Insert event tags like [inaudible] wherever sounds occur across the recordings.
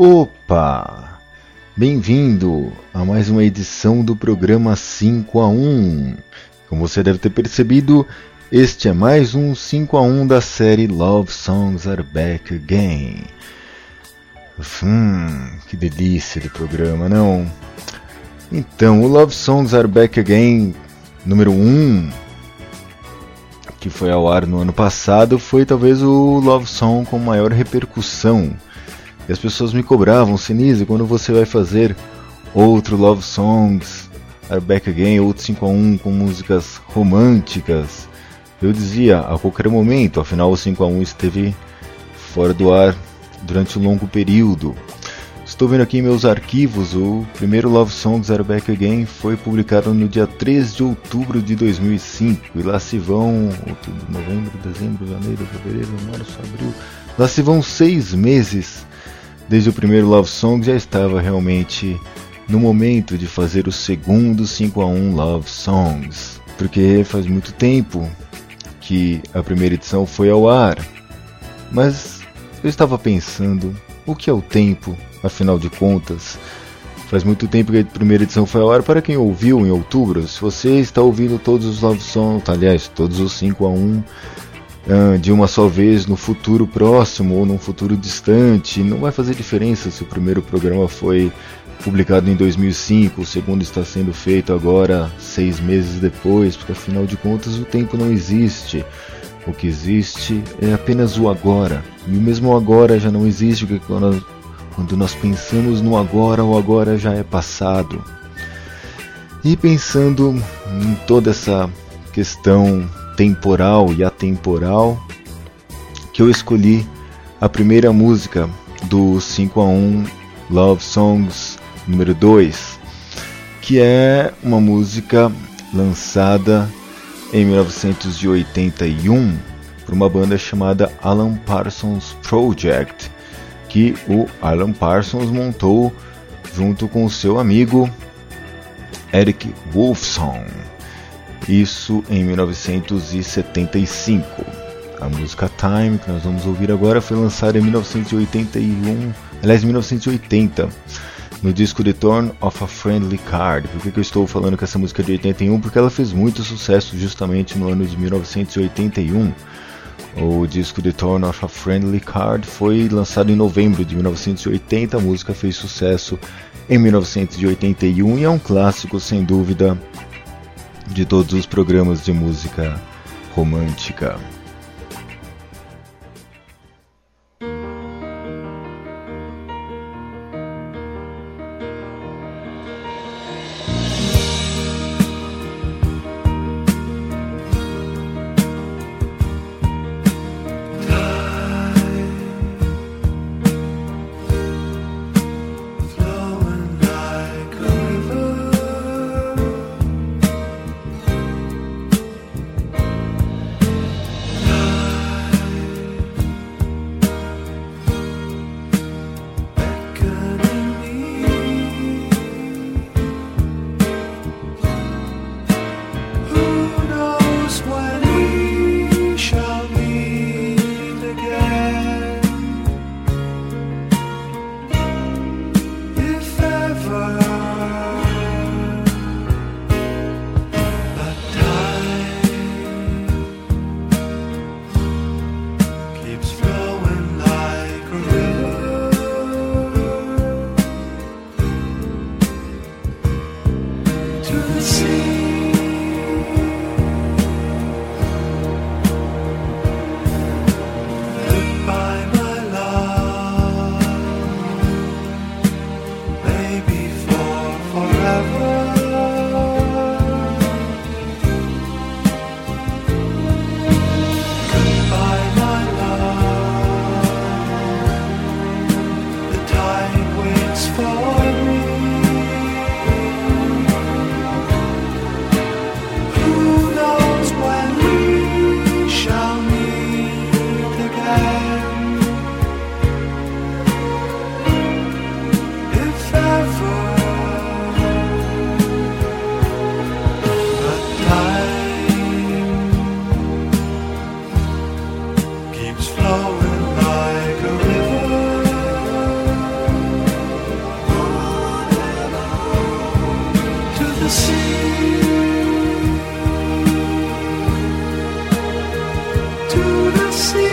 Opa! Bem-vindo a mais uma edição do programa 5 a 1. Como você deve ter percebido, este é mais um 5 a 1 da série Love Songs Are Back Again. Hum, que delícia de programa, não? Então, o Love Songs Are Back Again número 1, que foi ao ar no ano passado, foi talvez o Love Song com maior repercussão e as pessoas me cobravam, Sinise, quando você vai fazer outro Love Songs, Are Back Again, outro 5 a 1 com músicas românticas? Eu dizia, a qualquer momento, afinal o 5 a 1 esteve fora do ar durante um longo período. Estou vendo aqui meus arquivos, o primeiro Love Songs Are Back Again foi publicado no dia 3 de outubro de 2005. E lá se vão outubro, novembro, dezembro, janeiro, fevereiro, março, abril. Lá se vão seis meses desde o primeiro Love Song já estava realmente no momento de fazer o segundo 5 a 1 Love Songs, porque faz muito tempo que a primeira edição foi ao ar. Mas eu estava pensando, o que é o tempo, afinal de contas? Faz muito tempo que a primeira edição foi ao ar. Para quem ouviu em outubro, se você está ouvindo todos os Love Songs, aliás, todos os 5 a 1 ah, de uma só vez no futuro próximo ou num futuro distante. Não vai fazer diferença se o primeiro programa foi publicado em 2005, o segundo está sendo feito agora seis meses depois, porque afinal de contas o tempo não existe. O que existe é apenas o agora. E o mesmo agora já não existe, porque quando, quando nós pensamos no agora, o agora já é passado. E pensando em toda essa questão temporal e atemporal, que eu escolhi a primeira música do 5 a 1 Love Songs número 2, que é uma música lançada em 1981 por uma banda chamada Alan Parsons Project, que o Alan Parsons montou junto com seu amigo Eric Wolfson isso em 1975. A música Time, que nós vamos ouvir agora, foi lançada em 1981, aliás, 1980, no disco Return of a Friendly Card. Por que, que eu estou falando que essa música é de 81? Porque ela fez muito sucesso justamente no ano de 1981. O disco Return of a Friendly Card foi lançado em novembro de 1980. A música fez sucesso em 1981 e é um clássico sem dúvida de todos os programas de música romântica. see. see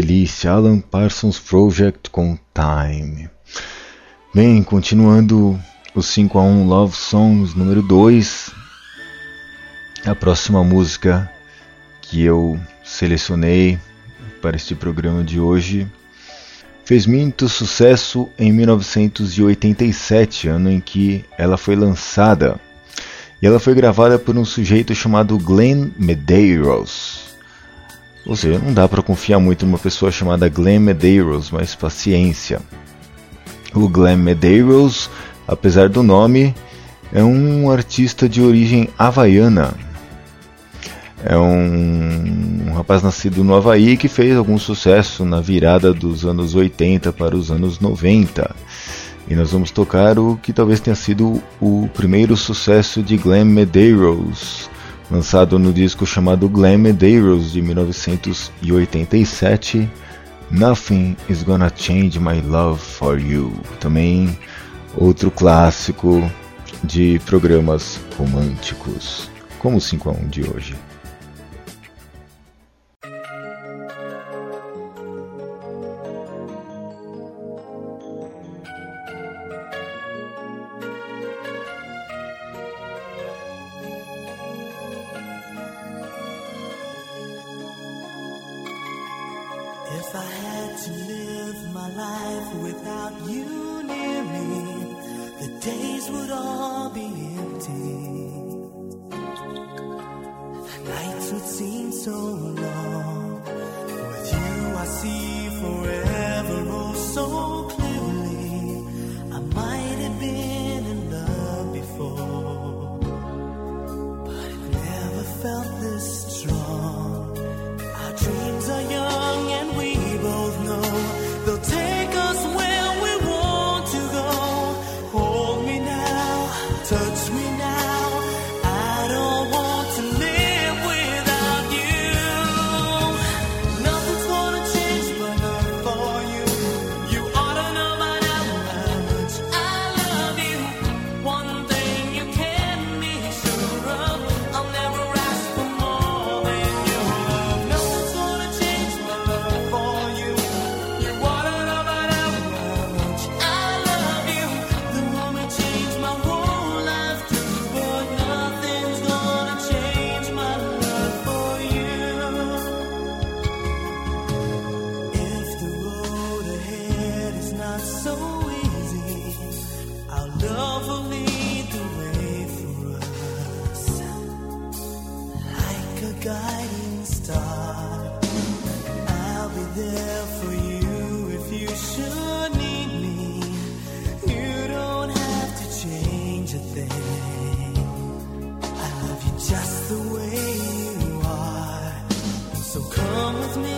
delícia, Alan Parsons Project com Time. Bem, continuando o 5 a 1 Love Songs número 2. A próxima música que eu selecionei para este programa de hoje fez muito sucesso em 1987, ano em que ela foi lançada. E ela foi gravada por um sujeito chamado Glenn Medeiros. Ou seja, não dá para confiar muito numa pessoa chamada Glenn Medeiros, mas paciência. O Glenn Medeiros, apesar do nome, é um artista de origem havaiana. É um, um rapaz nascido no Havaí que fez algum sucesso na virada dos anos 80 para os anos 90. E nós vamos tocar o que talvez tenha sido o primeiro sucesso de Glenn Medeiros, lançado no disco chamado Glam Medeiros de 1987, Nothing is Gonna Change My Love for You. Também outro clássico de programas românticos, como o 5 a 1 de hoje. so guiding star. I'll be there for you if you should need me. You don't have to change a thing. I love you just the way you are. So come with me.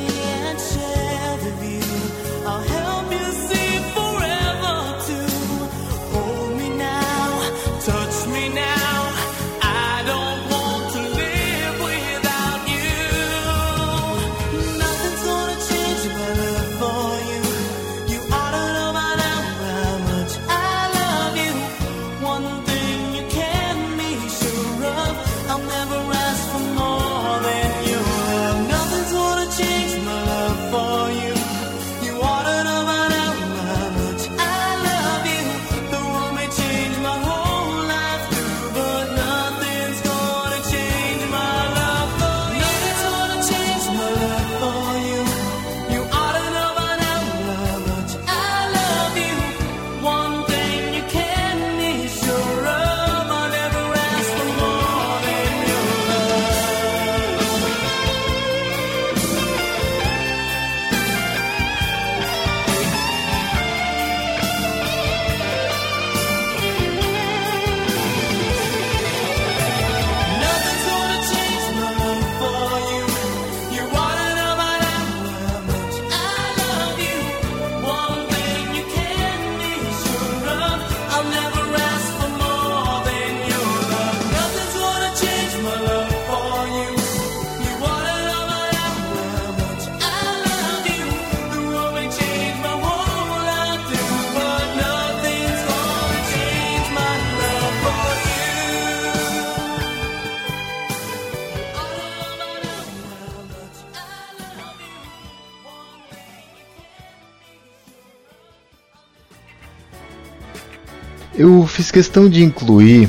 Fiz questão de incluir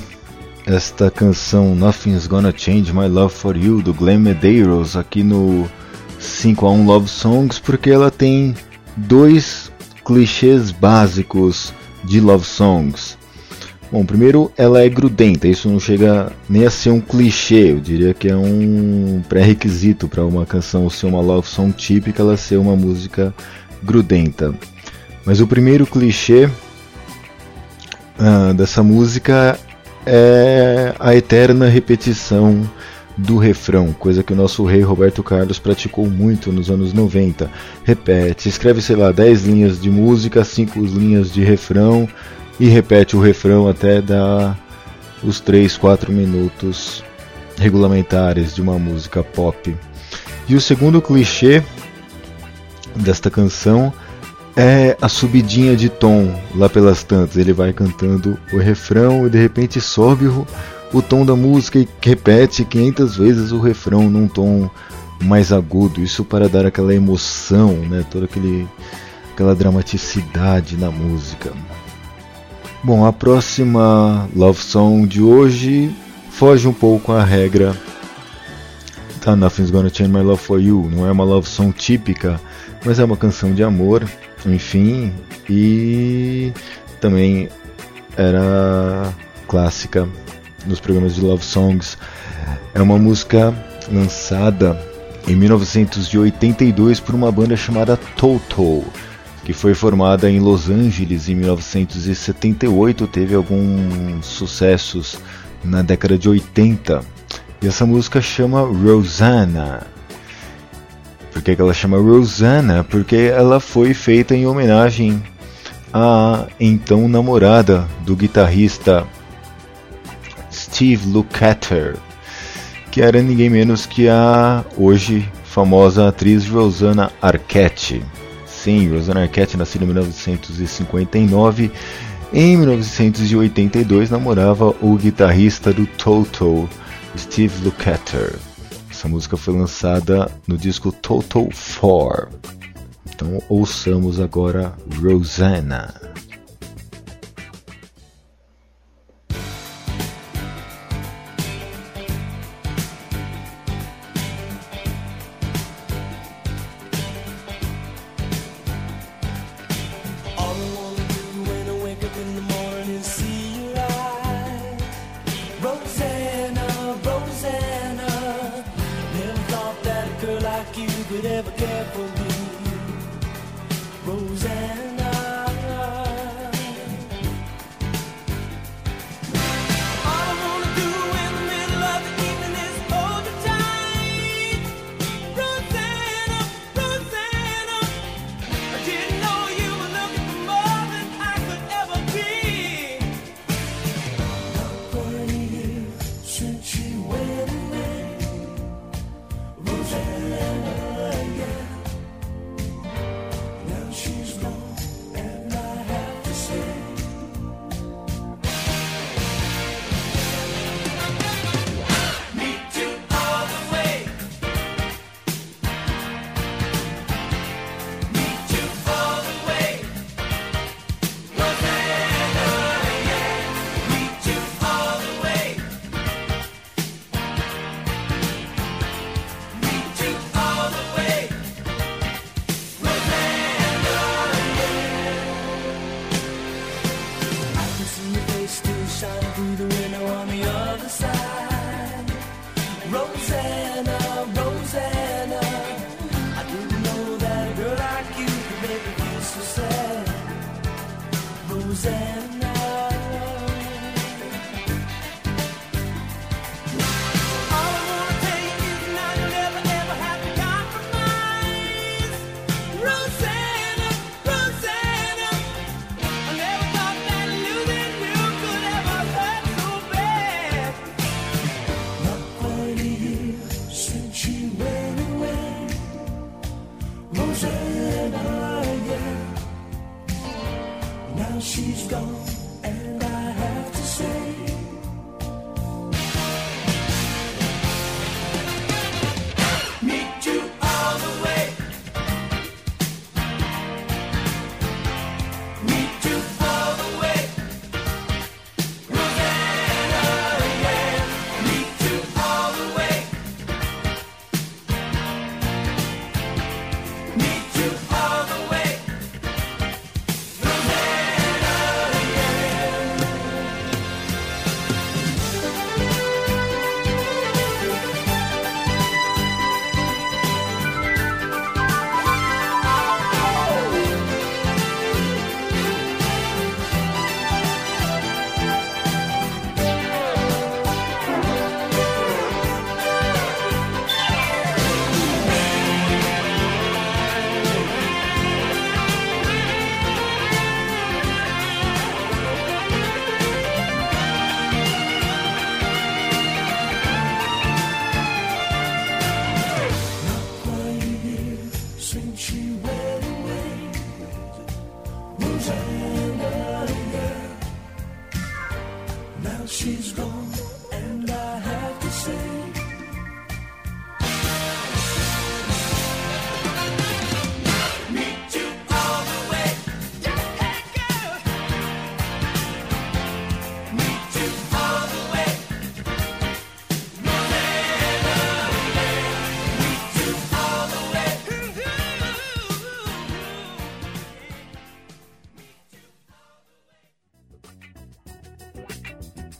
esta canção Nothing's Gonna Change My Love For You do Glenn Medeiros aqui no 5 a 1 Love Songs porque ela tem dois clichês básicos de love songs. Bom, primeiro, ela é grudenta, isso não chega nem a ser um clichê, eu diria que é um pré-requisito para uma canção ser uma love song típica, ela ser uma música grudenta. Mas o primeiro clichê uh, dessa música é a eterna repetição do refrão, coisa que o nosso rei Roberto Carlos praticou muito nos anos 90. Repete, escreve, sei lá, 10 linhas de música, 5 linhas de refrão e repete o refrão até dar os 3, 4 minutos regulamentares de uma música pop. E o segundo clichê desta canção é a subidinha de tom lá pelas tantas. Ele vai cantando o refrão e de repente sobe o, o tom da música e repete 500 vezes o refrão num tom mais agudo. Isso para dar aquela emoção, né? Toda aquele, aquela dramaticidade na música. Bom, a próxima love song de hoje foge um pouco à regra Nothing's Gonna Change My Love For You. Não é uma love song típica, mas é uma canção de amor enfim, e também era clássica nos programas de love songs. É uma música lançada em 1982 por uma banda chamada Toto, que foi formada em Los Angeles em 1978, teve alguns sucessos na década de 80. E essa música chama Rosanna. Por que, que ela chama Rosanna? Porque ela foi feita em homenagem à então namorada do guitarrista Steve Lukather, que era ninguém menos que a hoje famosa atriz Rosanna Arquette. Sim, Rosanna Arquette nasceu em 1959. Em 1982 namorava o guitarrista do Toto, Steve Lukather. Essa música foi lançada no disco Total 4. Então ouçamos agora Rosanna. he's gone.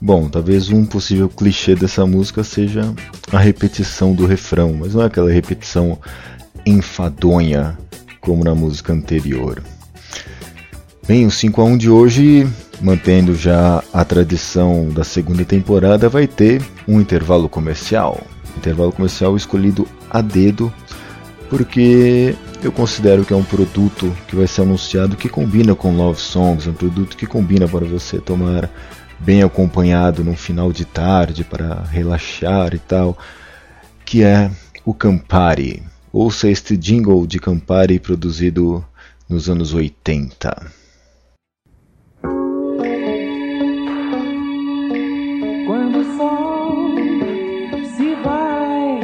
Bom, talvez um possível clichê dessa música seja a repetição do refrão, mas não é aquela repetição enfadonha como na música anterior. Bem, o 5 a 1 de hoje, mantendo já a tradição da segunda temporada, vai ter um intervalo comercial. Intervalo comercial escolhido a dedo, porque eu considero que é um produto que vai ser anunciado que combina com Love Songs, um produto que combina para você tomar bem acompanhado num final de tarde para relaxar e tal, que é o Campari. Ouça este jingle de Campari produzido nos anos 80. Quando o sol se vai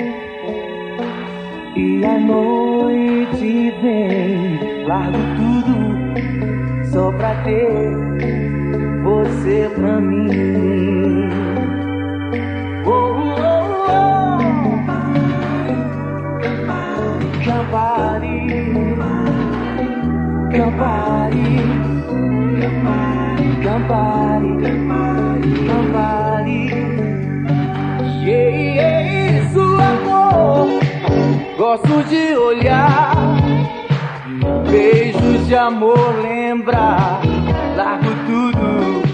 e a noite vem, largo tudo só pra ter você pra mim. Oh, oh, oh. Campari, Campari, Campari, Campari. Yeah, isso, amor. Gosto de olhar, beijos de amor lembrar. Largo tudo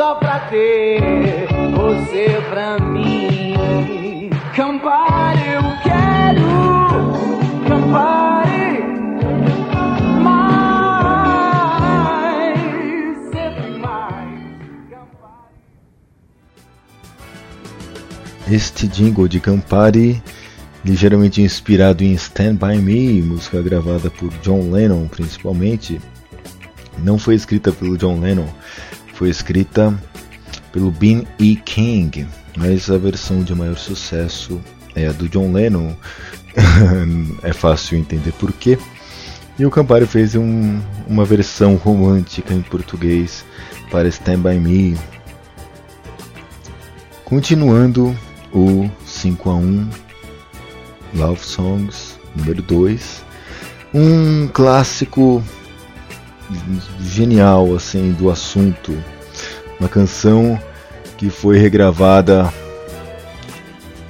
só pra ter você pra mim. Campari, eu quero Campari. Mais, sempre mais. Este jingle de Campari, ligeiramente inspirado em Stand By Me, música gravada por John Lennon principalmente, não foi escrita pelo John Lennon, foi escrita pelo Bean E. King, mas a versão de maior sucesso é a do John Lennon. [laughs] é fácil entender porquê. E o Campari fez um, uma versão romântica em português para Stand By Me. Continuando o 5 a 1 Love Songs número 2. Um clássico genial assim do assunto. Uma canção que foi regravada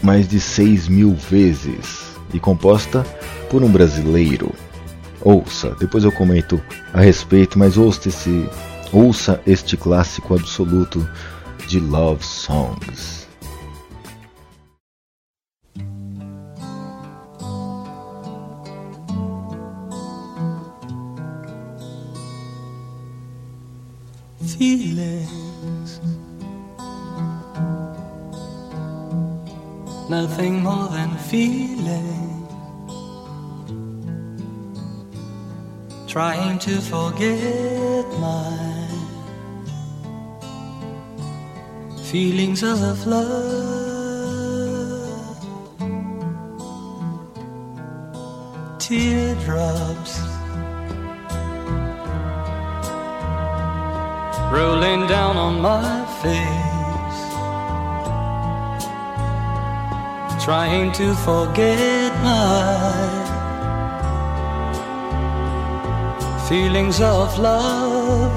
mais de 6 mil vezes e composta por um brasileiro. Ouça, depois eu comento a respeito, mas ouça, esse, ouça este clássico absoluto de Love Songs. Nothing more than feeling. Trying to forget my feelings of love. Teardrops rolling down on my face, trying to forget my feelings of love.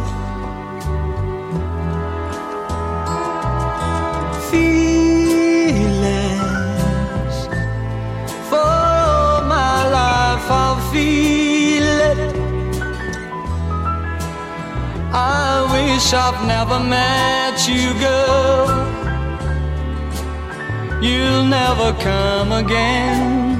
Feelings for my life, I'll feel it. I wish I've never met you, girl. You'll never come again.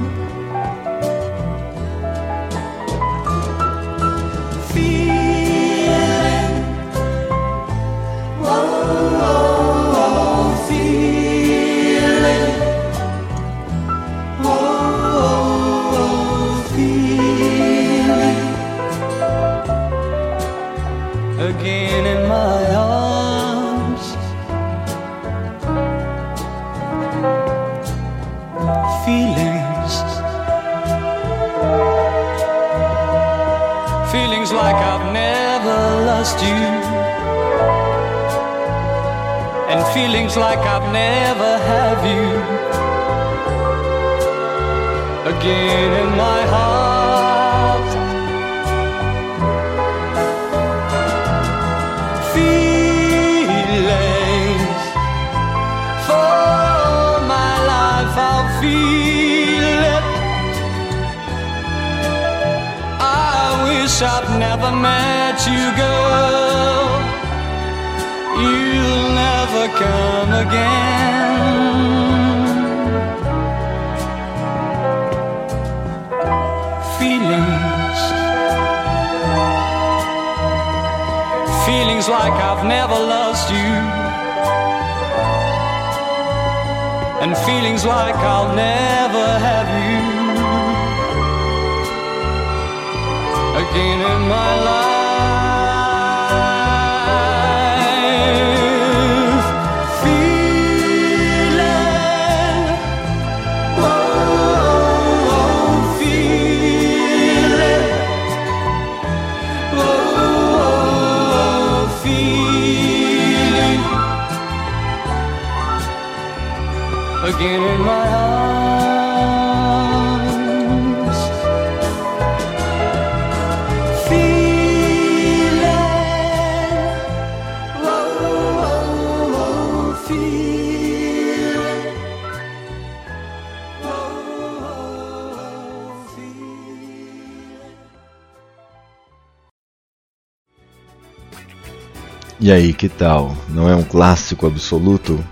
Lost you. And feelings like I've never have you. Again in my heart. Feelings for my life, I'll feel it. I wish I'd never met you, girl. Come again. Feelings, feelings like I've never lost you, and feelings like I'll never have you again in my life. Again in my arms. Feeling, oh, oh, oh, feeling, oh, oh, feeling. E aí, que tal? Não é um clássico absoluto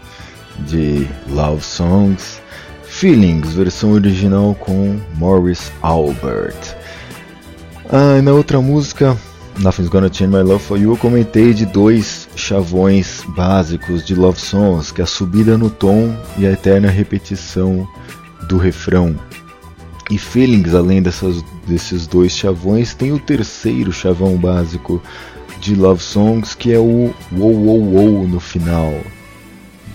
de Love Songs? Feelings, versão original com Morris Albert. Ah, e na outra música, Nothing's Gonna Change My Love For You, eu comentei de dois chavões básicos de Love Songs, que é a subida no tom e a eterna repetição do refrão. E Feelings, além dessas, desses dois chavões, tem o terceiro chavão básico de Love Songs, que é o Wow Wow Wow no final.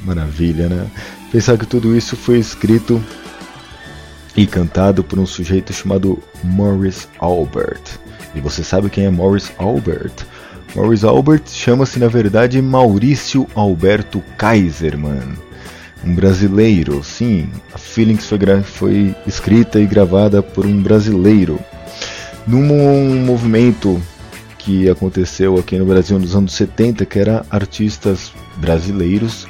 Maravilha, né? Pensar que tudo isso foi escrito e cantado por um sujeito chamado Morris Albert. E você sabe quem é Morris Albert? Morris Albert chama-se na verdade Maurício Alberto Kaiserman, um brasileiro. Sim, a Feelings foi, foi escrita e gravada por um brasileiro. Num movimento que aconteceu aqui no Brasil nos anos 70, que era artistas brasileiros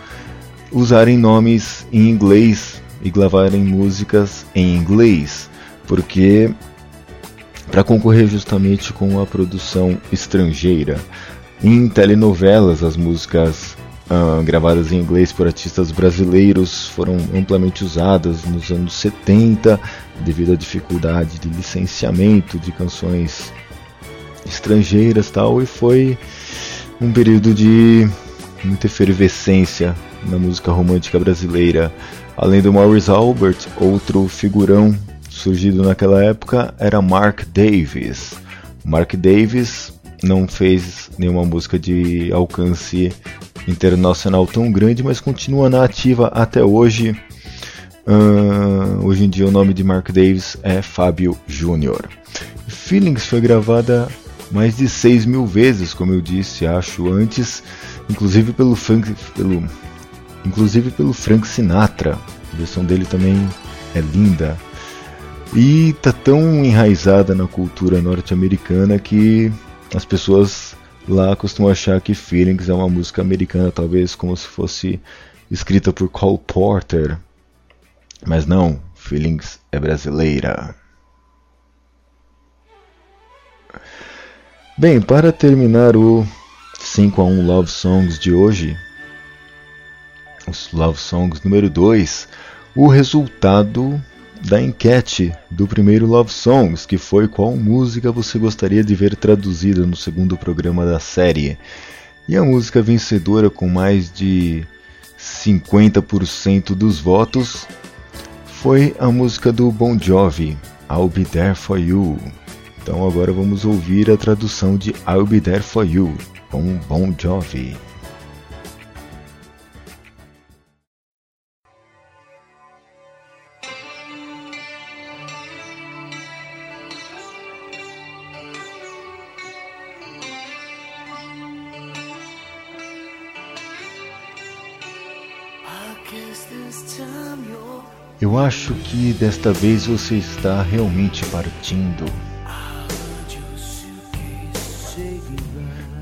usarem nomes em inglês e gravarem músicas em inglês, porque para concorrer justamente com a produção estrangeira. Em telenovelas, as músicas ah, gravadas em inglês por artistas brasileiros foram amplamente usadas nos anos 70 devido à dificuldade de licenciamento de canções estrangeiras tal e foi um período de muita efervescência na música romântica brasileira. Além do Maurice Albert, outro figurão surgido naquela época era Mark Davis. Mark Davis não fez nenhuma música de alcance internacional tão grande, mas continua na ativa até hoje. Ah, hoje em dia o nome de Mark Davis é Fábio Júnior. Feelings foi gravada mais de 6 mil vezes, como eu disse, acho, antes, inclusive pelo Frank, pelo, inclusive pelo Frank Sinatra. A versão dele também é linda. E tá tão enraizada na cultura norte-americana que as pessoas lá costumam achar que Feelings é uma música americana, talvez como se fosse escrita por Cole Porter. Mas não, Feelings é brasileira. Bem, para terminar o 5 a 1 Love Songs de hoje, os Love Songs número 2, o resultado da enquete do primeiro Love Songs, que foi qual música você gostaria de ver traduzida no segundo programa da série. E a música vencedora com mais de 50% dos votos foi a música do Bon Jovi, I'll Be There For You. Então agora vamos ouvir a tradução de I'll Be There For You com Bon Jovi. Eu acho que desta vez você está realmente partindo.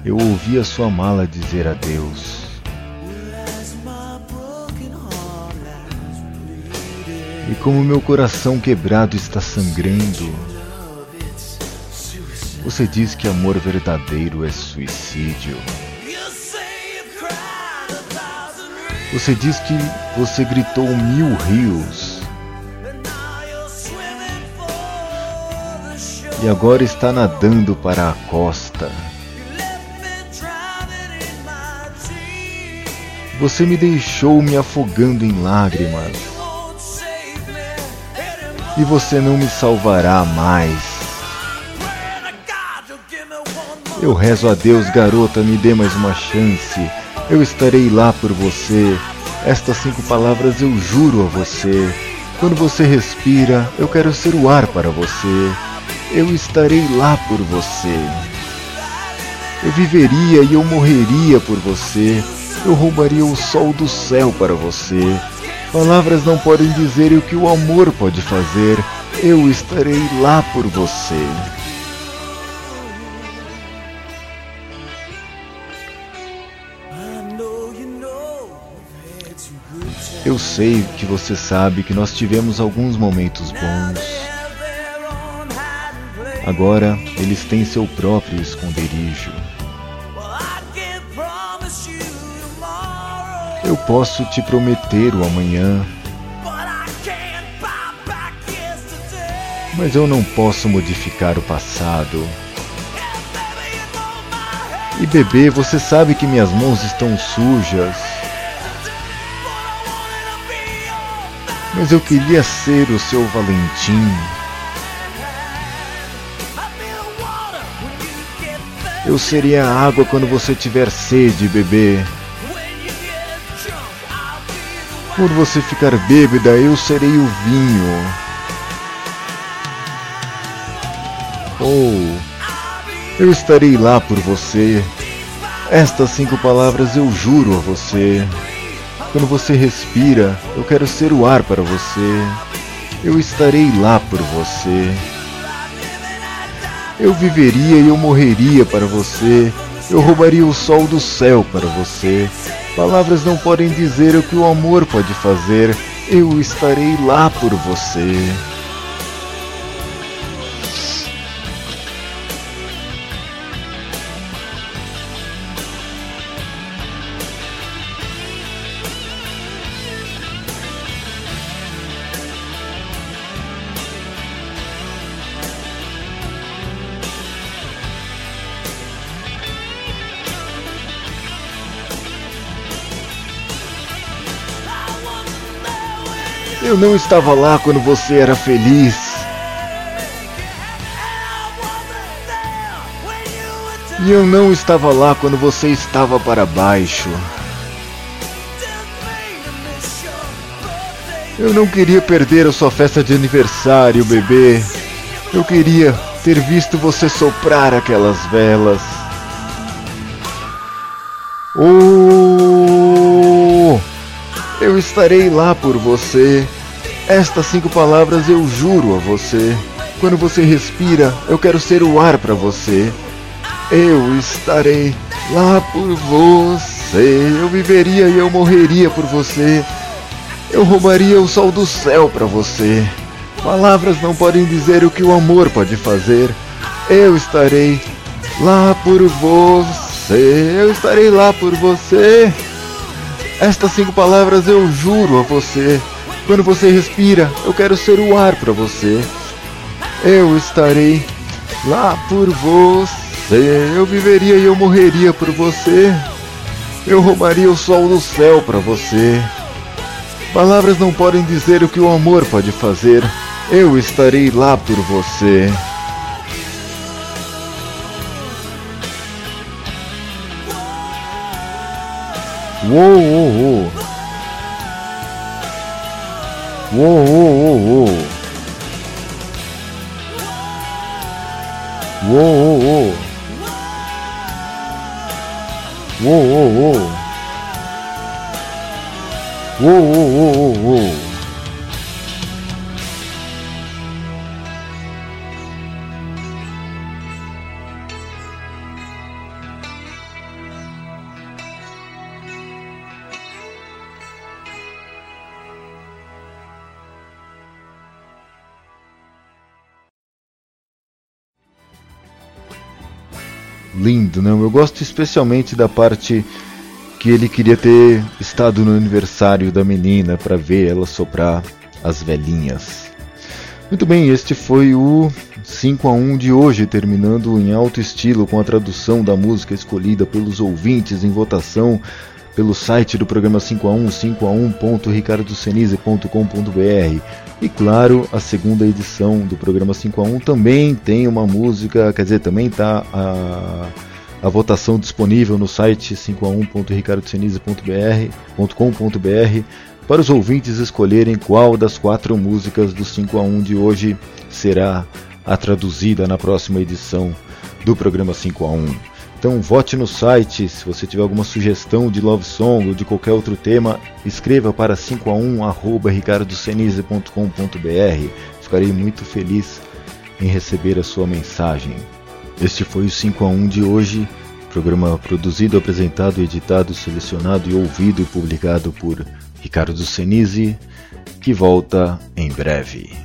Eu ouvi a sua mala dizer adeus. E como meu coração quebrado está sangrando, você diz que amor verdadeiro é suicídio. Você diz que você gritou mil rios e agora está nadando para a costa. Você me deixou me afogando em lágrimas e você não me salvará mais. Eu rezo a Deus, garota, me dê mais uma chance. Eu estarei lá por você. Estas cinco palavras eu juro a você. Quando você respira, eu quero ser o ar para você. Eu estarei lá por você. Eu viveria e eu morreria por você. Eu roubaria o sol do céu para você. Palavras não podem dizer o que o amor pode fazer. Eu estarei lá por você. Eu sei que você sabe que nós tivemos alguns momentos bons. Agora eles têm seu próprio esconderijo. Eu posso te prometer o amanhã, mas eu não posso modificar o passado. E bebê, você sabe que minhas mãos estão sujas. Mas eu queria ser o seu Valentim. Eu seria a água quando você tiver sede, bebê. Quando você ficar bêbada, eu serei o vinho. Oh, eu estarei lá por você. Estas cinco palavras eu juro a você. Quando você respira, eu quero ser o ar para você. Eu estarei lá por você. Eu viveria e eu morreria para você. Eu roubaria o sol do céu para você. Palavras não podem dizer o que o amor pode fazer. Eu estarei lá por você. Eu não estava lá quando você era feliz. E eu não estava lá quando você estava para baixo. Eu não queria perder a sua festa de aniversário, bebê. Eu queria ter visto você soprar aquelas velas. Oh! Eu estarei lá por você. Estas cinco palavras eu juro a você. Quando você respira, eu quero ser o ar para você. Eu estarei lá por você. Eu viveria e eu morreria por você. Eu roubaria o sol do céu para você. Palavras não podem dizer o que o amor pode fazer. Eu estarei lá por você. Eu estarei lá por você. Estas cinco palavras eu juro a você. Quando você respira, eu quero ser o ar para você. Eu estarei lá por você. Eu viveria e eu morreria por você. Eu roubaria o sol do céu para você. Palavras não podem dizer o que o amor pode fazer. Eu estarei lá por você. 哦哦哦，哦哦哦哦，哦哦哦，哦哦哦，哦哦哦哦哦。Lindo, né? Eu gosto especialmente da parte que ele queria ter estado no aniversário da menina para ver ela soprar as velhinhas. Muito bem, este foi o 5 a 1 de hoje, terminando em alto estilo com a tradução da música escolhida pelos ouvintes em votação pelo site do programa 5 a 1, 5 a 1.ricardocenise.com.br. E claro, a segunda edição do programa 5 a 1 também tem uma música, quer dizer, também está a, a votação disponível no site 5 a 1.ricardocenise.com.br para os ouvintes escolherem qual das quatro músicas do 5 a 1 de hoje será a traduzida na próxima edição do programa 5 a 1. Então vote no site, se você tiver alguma sugestão de love song ou de qualquer outro tema, escreva para 5a1@ricardocenise.com.br. Ficarei muito feliz em receber a sua mensagem. Este foi o 5 a 1 de hoje, programa produzido, apresentado, editado, selecionado e ouvido e publicado por Ricardo Senise, que volta em breve.